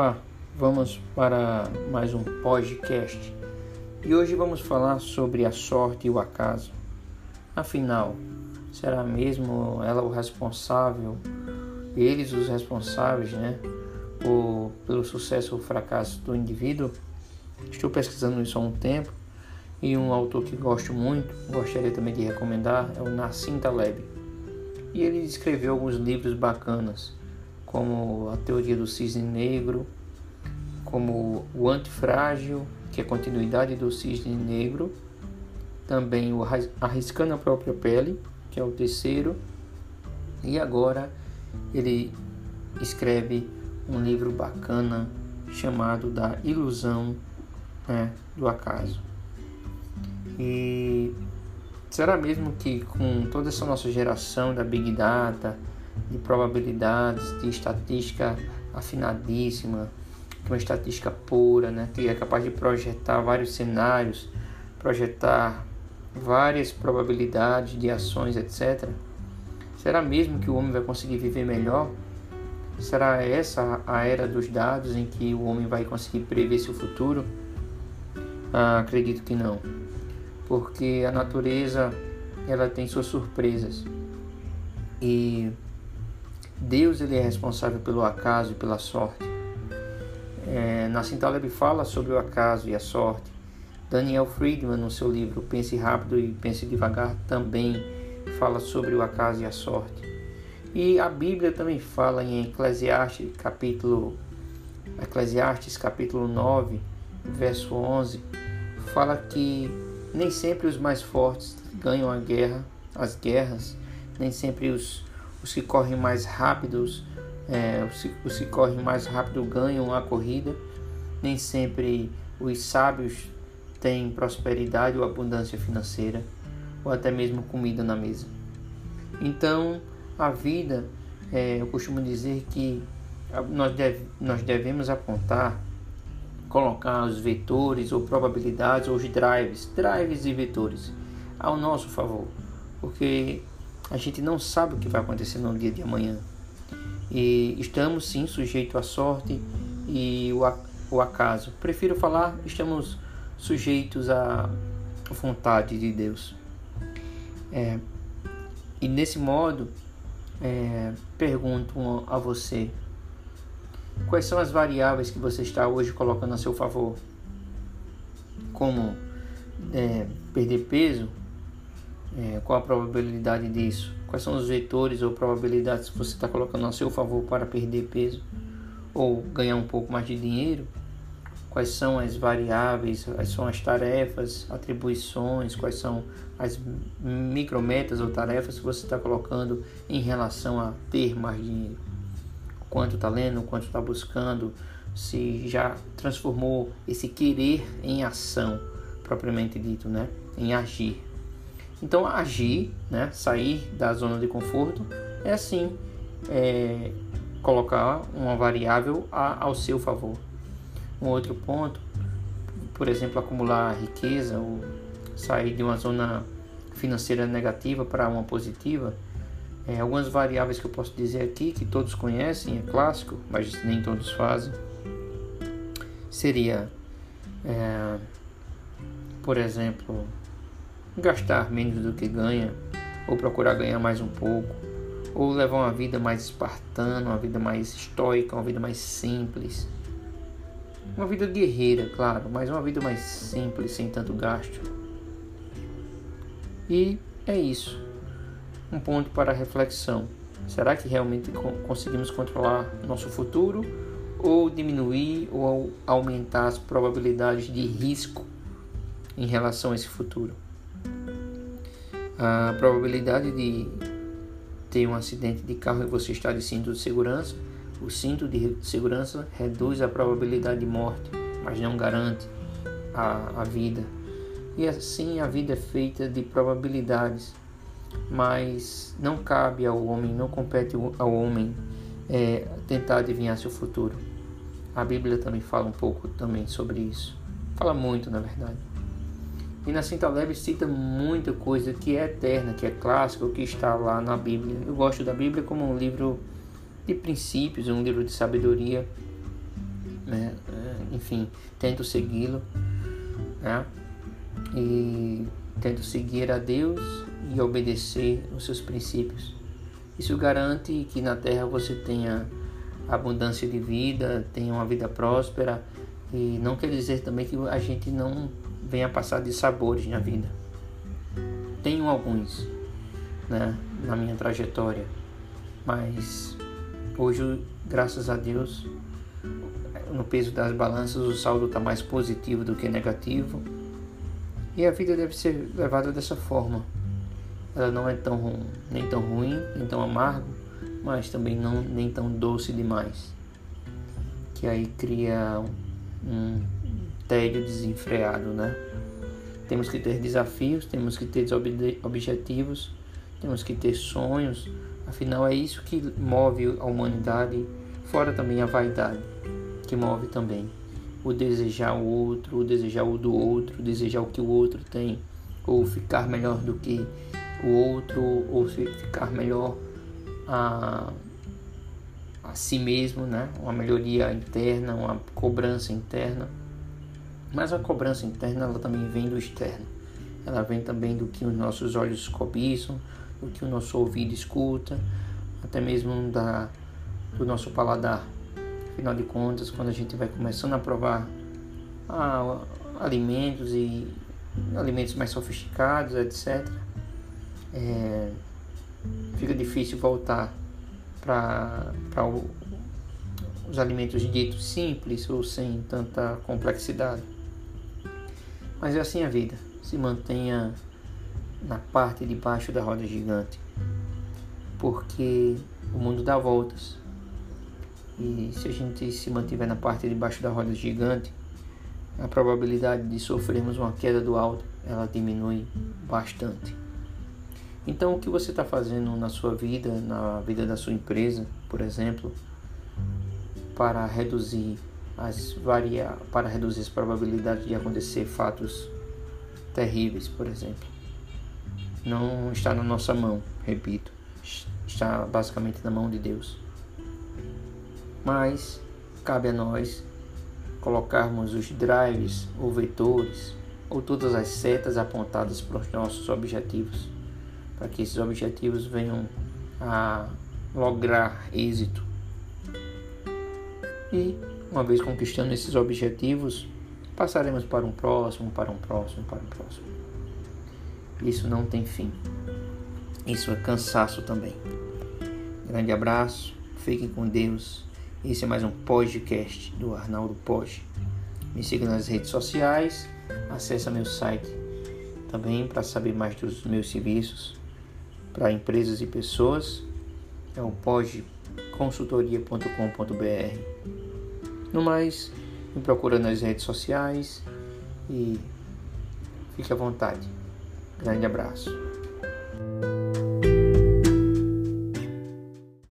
Olá, vamos para mais um podcast e hoje vamos falar sobre a sorte e o acaso. Afinal, será mesmo ela o responsável, eles os responsáveis, né, por, pelo sucesso ou fracasso do indivíduo? Estou pesquisando isso há um tempo e um autor que gosto muito, gostaria também de recomendar, é o Nassim Taleb. E ele escreveu alguns livros bacanas como a teoria do cisne negro, como o antifrágil, que é a continuidade do cisne negro, também o arriscando a própria pele, que é o terceiro, e agora ele escreve um livro bacana chamado da ilusão né, do acaso. E será mesmo que com toda essa nossa geração da Big Data, de probabilidades, de estatística afinadíssima, uma estatística pura, né, que é capaz de projetar vários cenários, projetar várias probabilidades de ações, etc. Será mesmo que o homem vai conseguir viver melhor? Será essa a era dos dados em que o homem vai conseguir prever seu futuro? Ah, acredito que não, porque a natureza ela tem suas surpresas e Deus ele é responsável pelo acaso e pela sorte. É, Nassim Taleb fala sobre o acaso e a sorte. Daniel Friedman, no seu livro Pense Rápido e Pense Devagar, também fala sobre o acaso e a sorte. E a Bíblia também fala em Eclesiastes capítulo, Eclesiastes, capítulo 9, verso 11, fala que nem sempre os mais fortes ganham a guerra, as guerras, nem sempre os os que correm mais rápidos, é, os, os que correm mais rápido ganham a corrida. Nem sempre os sábios têm prosperidade ou abundância financeira, ou até mesmo comida na mesa. Então, a vida, é, eu costumo dizer que nós, deve, nós devemos apontar, colocar os vetores ou probabilidades, ou os drives, drives e vetores, ao nosso favor, porque a gente não sabe o que vai acontecer no dia de amanhã. E estamos sim sujeitos à sorte e o acaso. Prefiro falar, estamos sujeitos à vontade de Deus. É, e nesse modo, é, pergunto a você: quais são as variáveis que você está hoje colocando a seu favor? Como é, perder peso, é, qual a probabilidade disso? Quais são os vetores ou probabilidades que você está colocando a seu favor para perder peso ou ganhar um pouco mais de dinheiro? Quais são as variáveis, quais são as tarefas, atribuições, quais são as micrometas ou tarefas que você está colocando em relação a ter mais dinheiro? Quanto está lendo, quanto está buscando, se já transformou esse querer em ação, propriamente dito, né? em agir. Então, agir, né, sair da zona de conforto, é assim é, colocar uma variável a, ao seu favor. Um outro ponto, por exemplo, acumular riqueza ou sair de uma zona financeira negativa para uma positiva. É, algumas variáveis que eu posso dizer aqui, que todos conhecem, é clássico, mas nem todos fazem, seria, é, por exemplo, gastar menos do que ganha, ou procurar ganhar mais um pouco, ou levar uma vida mais espartana, uma vida mais estoica, uma vida mais simples. Uma vida guerreira, claro, mas uma vida mais simples, sem tanto gasto. E é isso. Um ponto para reflexão. Será que realmente conseguimos controlar nosso futuro ou diminuir ou aumentar as probabilidades de risco em relação a esse futuro? A probabilidade de ter um acidente de carro e você estar de cinto de segurança, o cinto de segurança reduz a probabilidade de morte, mas não garante a, a vida. E assim a vida é feita de probabilidades, mas não cabe ao homem, não compete ao homem é, tentar adivinhar seu futuro. A Bíblia também fala um pouco também sobre isso. Fala muito, na verdade. E na Cinta Leve cita muita coisa que é eterna, que é clássica, que está lá na Bíblia. Eu gosto da Bíblia como um livro de princípios, um livro de sabedoria. né? É, enfim, tento segui-lo, né? E tento seguir a Deus e obedecer os seus princípios. Isso garante que na terra você tenha abundância de vida, tenha uma vida próspera e não quer dizer também que a gente não venha passar de sabores na vida. Tenho alguns, né, na minha trajetória, mas hoje, graças a Deus, no peso das balanças o saldo está mais positivo do que negativo e a vida deve ser levada dessa forma. Ela não é tão nem tão ruim, nem tão amargo, mas também não nem tão doce demais. Que aí cria um tédio desenfreado, né? Temos que ter desafios, temos que ter objetivos, temos que ter sonhos. Afinal, é isso que move a humanidade, fora também a vaidade, que move também o desejar o outro, o desejar o do outro, desejar o que o outro tem, ou ficar melhor do que o outro, ou ficar melhor a, a si mesmo, né? uma melhoria interna, uma cobrança interna. Mas a cobrança interna ela também vem do externo. Ela vem também do que os nossos olhos cobiçam, do que o nosso ouvido escuta, até mesmo da, do nosso paladar. Afinal de contas, quando a gente vai começando a provar ah, alimentos e alimentos mais sofisticados, etc., é, fica difícil voltar para os alimentos ditos simples ou sem tanta complexidade. Mas é assim a vida. Se mantenha na parte de baixo da roda gigante, porque o mundo dá voltas. E se a gente se mantiver na parte de baixo da roda gigante, a probabilidade de sofrermos uma queda do alto ela diminui bastante. Então, o que você está fazendo na sua vida, na vida da sua empresa, por exemplo, para reduzir as varia para reduzir as probabilidades de acontecer fatos terríveis, por exemplo. Não está na nossa mão, repito, está basicamente na mão de Deus. Mas cabe a nós colocarmos os drives ou vetores ou todas as setas apontadas para os nossos objetivos para que esses objetivos venham a lograr êxito. E, uma vez conquistando esses objetivos, passaremos para um próximo, para um próximo, para um próximo. Isso não tem fim. Isso é cansaço também. Grande abraço, fiquem com Deus. Esse é mais um podcast do Arnaldo Pode. Me siga nas redes sociais, acesse meu site também para saber mais dos meus serviços para empresas e pessoas é o podconsultoria.com.br. No mais, me procura nas redes sociais e fique à vontade. Grande abraço.